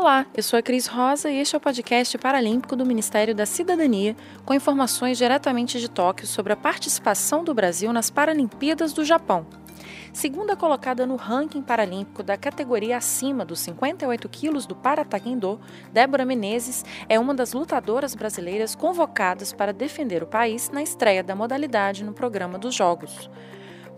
Olá, eu sou a Cris Rosa e este é o podcast paralímpico do Ministério da Cidadania, com informações diretamente de Tóquio sobre a participação do Brasil nas Paralimpíadas do Japão. Segunda colocada no ranking paralímpico da categoria acima dos 58 quilos do Parataekwondo, Débora Menezes é uma das lutadoras brasileiras convocadas para defender o país na estreia da modalidade no programa dos Jogos.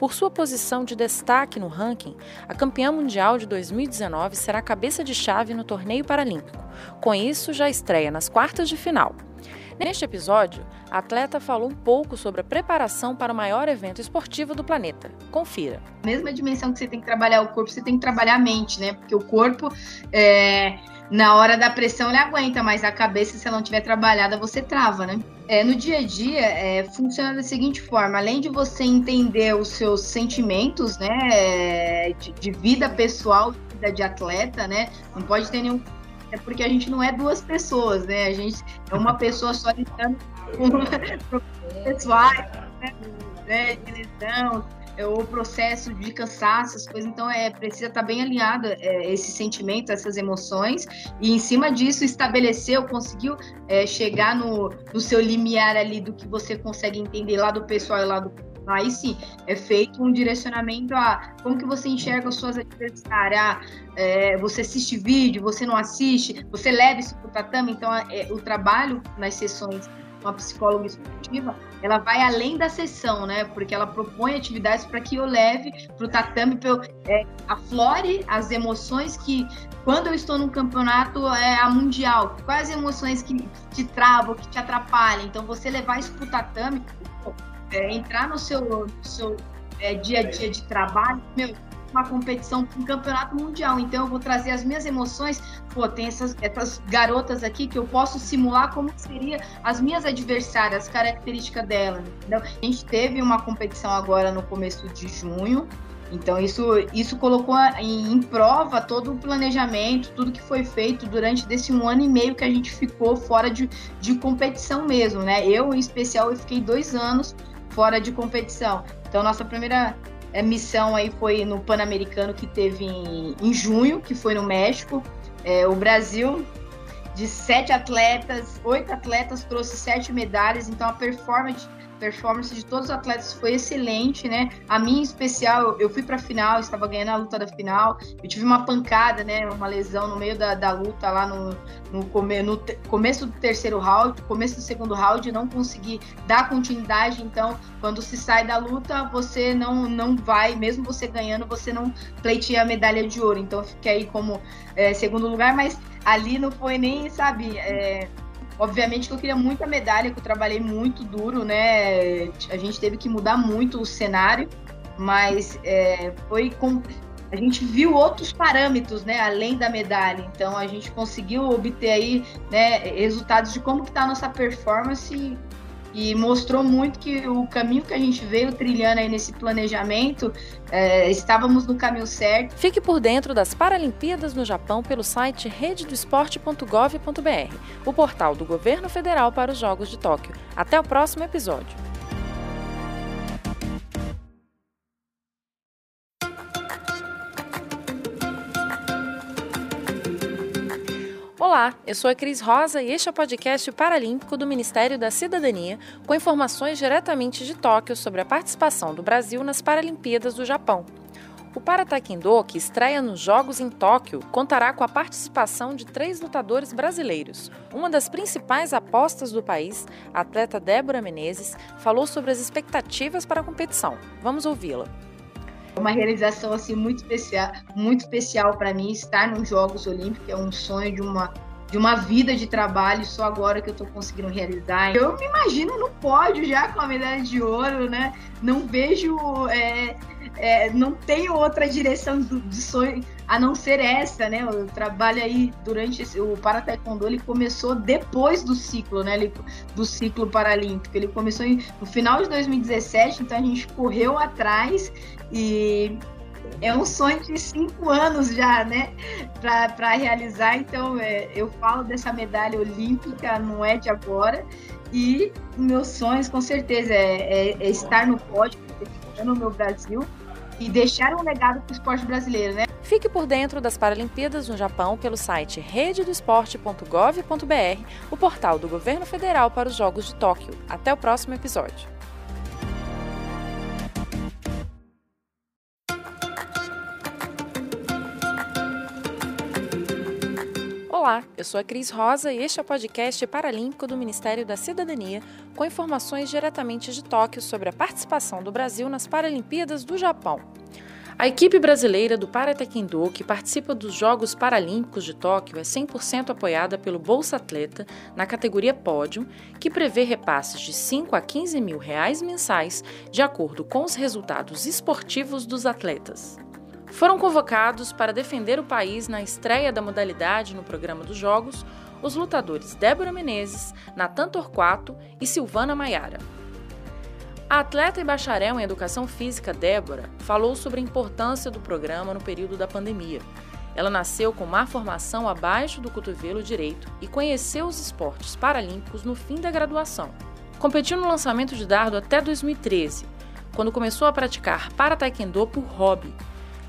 Por sua posição de destaque no ranking, a campeã mundial de 2019 será cabeça de chave no torneio paralímpico. Com isso, já estreia nas quartas de final. Neste episódio, a atleta falou um pouco sobre a preparação para o maior evento esportivo do planeta. Confira. Mesma dimensão que você tem que trabalhar o corpo, você tem que trabalhar a mente, né? Porque o corpo, é, na hora da pressão, ele aguenta, mas a cabeça, se ela não tiver trabalhada, você trava, né? É, no dia a dia, é, funciona da seguinte forma: além de você entender os seus sentimentos, né, de, de vida pessoal, vida de atleta, né, não pode ter nenhum. É porque a gente não é duas pessoas, né? A gente é uma pessoa só lidando com pessoais, né, né, de lesão, é, o processo de cansaço, as coisas. Então, é precisa estar bem alinhada é, esse sentimento, essas emoções, e em cima disso estabeleceu, conseguiu é, chegar no, no seu limiar ali do que você consegue entender lá do pessoal e lá do Aí sim, é feito um direcionamento a como que você enxerga as suas adversárias. Ah, é, você assiste vídeo, você não assiste, você leva isso para o tatame. Então, é, o trabalho nas sessões uma psicóloga esportiva, ela vai além da sessão, né? Porque ela propõe atividades para que eu leve para o tatame, para eu é, aflore as emoções que, quando eu estou num campeonato é, a mundial, quais emoções que te travam, que te atrapalham. Então, você levar isso para o tatame, é, entrar no seu, no seu é, dia a dia de trabalho, meu, uma competição, um campeonato mundial. Então eu vou trazer as minhas emoções. Pô, tem essas, essas garotas aqui que eu posso simular como seria as minhas adversárias, as características delas. Entendeu? A gente teve uma competição agora no começo de junho. Então isso, isso colocou em, em, prova todo o planejamento, tudo que foi feito durante desse um ano e meio que a gente ficou fora de, de competição mesmo, né? Eu, em especial, eu fiquei dois anos fora de competição. Então, nossa primeira é, missão aí foi no Pan-Americano que teve em, em, junho, que foi no México. É, o Brasil, de sete atletas, oito atletas, trouxe sete medalhas, então a performance performance de todos os atletas foi excelente, né? A minha em especial, eu fui para a final, estava ganhando a luta da final, eu tive uma pancada, né? Uma lesão no meio da, da luta lá no, no, come, no começo do terceiro round, começo do segundo round, não consegui dar continuidade. Então, quando se sai da luta, você não, não vai, mesmo você ganhando, você não pleiteia a medalha de ouro. Então, fiquei aí como é, segundo lugar, mas ali não foi nem, sabe, é, Obviamente que eu queria muita medalha, que eu trabalhei muito duro, né? A gente teve que mudar muito o cenário, mas é, foi com. A gente viu outros parâmetros, né, além da medalha. Então a gente conseguiu obter aí, né, resultados de como que tá a nossa performance e mostrou muito que o caminho que a gente veio trilhando aí nesse planejamento, é, estávamos no caminho certo. Fique por dentro das Paralimpíadas no Japão pelo site rededoesporte.gov.br, o portal do governo federal para os Jogos de Tóquio. Até o próximo episódio. Olá, eu sou a Cris Rosa e este é o podcast paralímpico do Ministério da Cidadania, com informações diretamente de Tóquio sobre a participação do Brasil nas Paralimpíadas do Japão. O Parataekwondo, que estreia nos Jogos em Tóquio, contará com a participação de três lutadores brasileiros. Uma das principais apostas do país, a atleta Débora Menezes, falou sobre as expectativas para a competição. Vamos ouvi-la uma realização assim muito especial, muito especial para mim estar nos Jogos Olímpicos, é um sonho de uma de uma vida de trabalho, só agora que eu estou conseguindo realizar. Eu me imagino no pódio já com a medalha de ouro, né? Não vejo, é, é, não tenho outra direção de sonho a não ser essa, né? O trabalho aí durante esse, o para taekwondo ele começou depois do ciclo, né? Ele, do ciclo paralímpico. Ele começou em, no final de 2017, então a gente correu atrás e é um sonho de cinco anos já, né, para realizar. Então, é, eu falo dessa medalha olímpica, não é de agora. E meus sonhos, com certeza, é, é, é estar no pódio, no meu Brasil. e deixar um legado para o esporte brasileiro, né? Fique por dentro das Paralimpíadas no Japão pelo site rededoesporte.gov.br, o portal do governo federal para os Jogos de Tóquio. Até o próximo episódio. Olá, eu sou a Cris Rosa e este é o podcast paralímpico do Ministério da Cidadania, com informações diretamente de Tóquio sobre a participação do Brasil nas Paralimpíadas do Japão. A equipe brasileira do Paratekendo, que participa dos Jogos Paralímpicos de Tóquio, é 100% apoiada pelo Bolsa Atleta na categoria Pódio, que prevê repasses de 5 a 15 mil reais mensais, de acordo com os resultados esportivos dos atletas foram convocados para defender o país na estreia da modalidade no programa dos Jogos os lutadores Débora Menezes, Natan Torquato e Silvana Maiara. A atleta e bacharel em educação física Débora falou sobre a importância do programa no período da pandemia. Ela nasceu com má formação abaixo do cotovelo direito e conheceu os esportes paralímpicos no fim da graduação. Competiu no lançamento de dardo até 2013, quando começou a praticar para taekwondo por hobby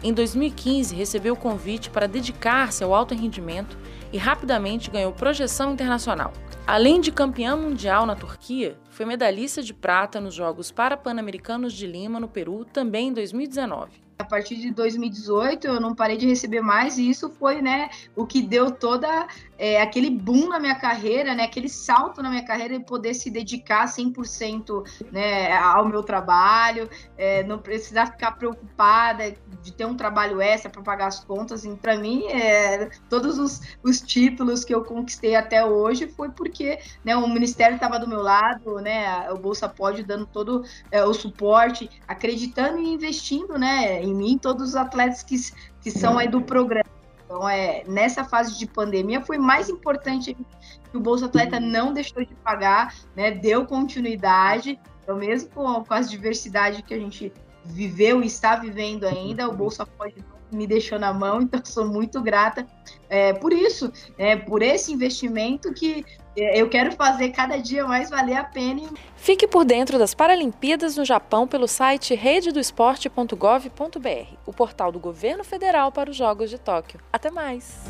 em 2015, recebeu o convite para dedicar-se ao alto rendimento e rapidamente ganhou projeção internacional. Além de campeã mundial na Turquia, foi medalhista de prata nos Jogos Parapan-Americanos de Lima, no Peru, também em 2019 a partir de 2018 eu não parei de receber mais e isso foi né o que deu toda é, aquele boom na minha carreira, né, aquele salto na minha carreira e poder se dedicar 100% né, ao meu trabalho, é, não precisar ficar preocupada de ter um trabalho extra para pagar as contas. E para mim, é, todos os, os, títulos que eu conquistei até hoje foi porque né, o Ministério estava do meu lado, né, o Bolsa Pode dando todo é, o suporte, acreditando e investindo né, em mim, todos os atletas que, que são aí do programa. Então, é, nessa fase de pandemia, foi mais importante que o Bolsa Atleta não deixou de pagar, né, deu continuidade. Então, mesmo com, com as diversidades que a gente viveu e está vivendo ainda, o Bolsa pode me deixou na mão, então sou muito grata é, por isso, é, por esse investimento que é, eu quero fazer cada dia mais valer a pena. Fique por dentro das Paralimpíadas no Japão pelo site rededoesporte.gov.br, o portal do governo federal para os Jogos de Tóquio. Até mais!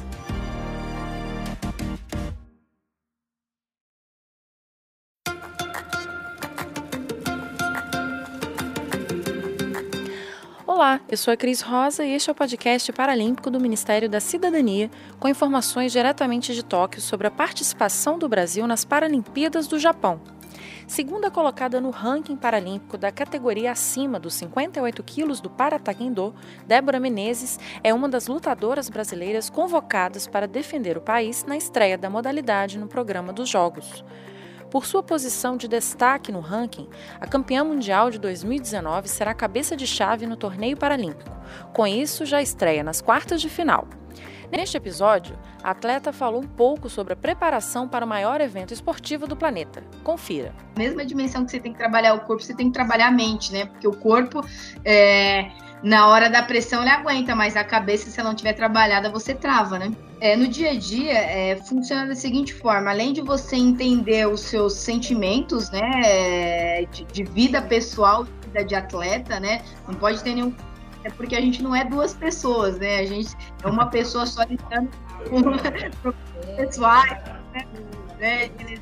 Olá, eu sou a Cris Rosa e este é o podcast paralímpico do Ministério da Cidadania, com informações diretamente de Tóquio sobre a participação do Brasil nas Paralimpíadas do Japão. Segunda colocada no ranking paralímpico da categoria acima dos 58 quilos do Parataekwondo, Débora Menezes é uma das lutadoras brasileiras convocadas para defender o país na estreia da modalidade no programa dos Jogos. Por sua posição de destaque no ranking, a campeã mundial de 2019 será cabeça de chave no torneio paralímpico. Com isso, já estreia nas quartas de final. Neste episódio, a atleta falou um pouco sobre a preparação para o maior evento esportivo do planeta. Confira. Mesma dimensão que você tem que trabalhar o corpo, você tem que trabalhar a mente, né? Porque o corpo, é... na hora da pressão, ele aguenta, mas a cabeça, se ela não tiver trabalhada, você trava, né? É, no dia a dia, é, funciona da seguinte forma: além de você entender os seus sentimentos, né, de, de vida pessoal, vida de atleta, né, não pode ter nenhum é porque a gente não é duas pessoas, né? A gente é uma pessoa só lidando com pessoais, né? De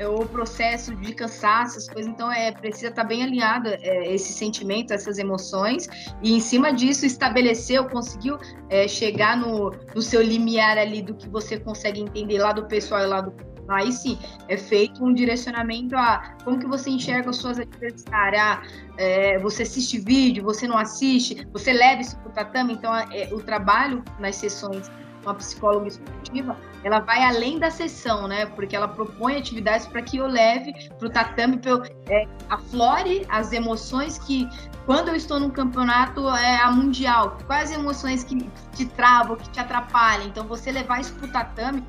é, o processo de cansaço, essas coisas. Então, é precisa estar bem alinhada é, esse sentimento, essas emoções, e em cima disso estabeleceu, conseguiu é, chegar no, no seu limiar ali do que você consegue entender lá do pessoal e lá do aí sim é feito um direcionamento a como que você enxerga as suas adversárias. Ah, é, você assiste vídeo, você não assiste, você leva isso para o tatame. Então, é, o trabalho nas sessões uma psicóloga esportiva, ela vai além da sessão, né? Porque ela propõe atividades para que eu leve para o tatame, para eu é, aflore as emoções que, quando eu estou num campeonato é, a mundial, quais emoções que te travam, que te atrapalham. Então, você levar isso para o tatame,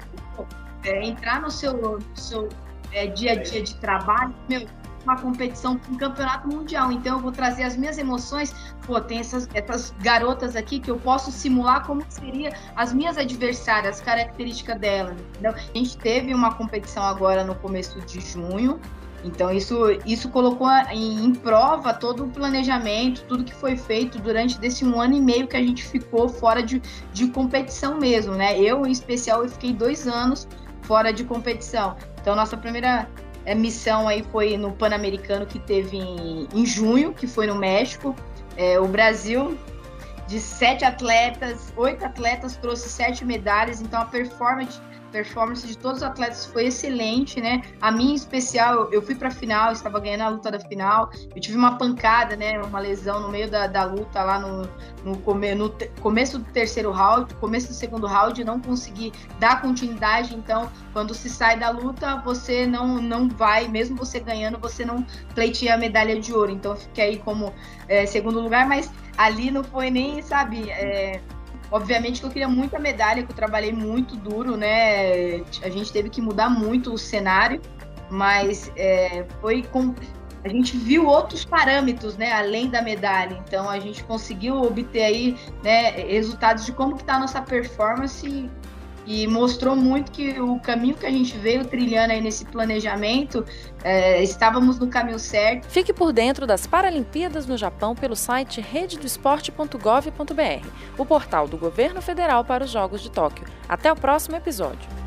é, entrar no seu, no seu é, dia a dia de trabalho, meu, uma competição, um campeonato mundial. Então eu vou trazer as minhas emoções. Pô, tem essas, essas garotas aqui que eu posso simular como seria as minhas adversárias, as características delas. Entendeu? A gente teve uma competição agora no começo de junho. Então isso, isso colocou em, em, prova todo o planejamento, tudo que foi feito durante desse um ano e meio que a gente ficou fora de, de competição mesmo, né? Eu, em especial, eu fiquei dois anos fora de competição. Então nossa primeira é, missão aí foi no Pan-Americano que teve em, em, junho, que foi no México. É, o Brasil de sete atletas, oito atletas trouxe sete medalhas, então a performance performance de todos os atletas foi excelente, né? A minha em especial, eu fui para a final, estava ganhando a luta da final, eu tive uma pancada, né? Uma lesão no meio da, da luta lá no, no, come, no te, começo do terceiro round, começo do segundo round, não consegui dar continuidade. Então, quando se sai da luta, você não, não vai, mesmo você ganhando, você não pleiteia a medalha de ouro. Então, fiquei aí como é, segundo lugar, mas ali não foi nem, sabe. É, Obviamente que eu queria muita medalha, que eu trabalhei muito duro, né? A gente teve que mudar muito o cenário, mas é, foi com. A gente viu outros parâmetros, né, além da medalha. Então a gente conseguiu obter aí, né, resultados de como que tá a nossa performance e mostrou muito que o caminho que a gente veio trilhando aí nesse planejamento, é, estávamos no caminho certo. Fique por dentro das Paralimpíadas no Japão pelo site rededoesporte.gov.br, o portal do governo federal para os Jogos de Tóquio. Até o próximo episódio.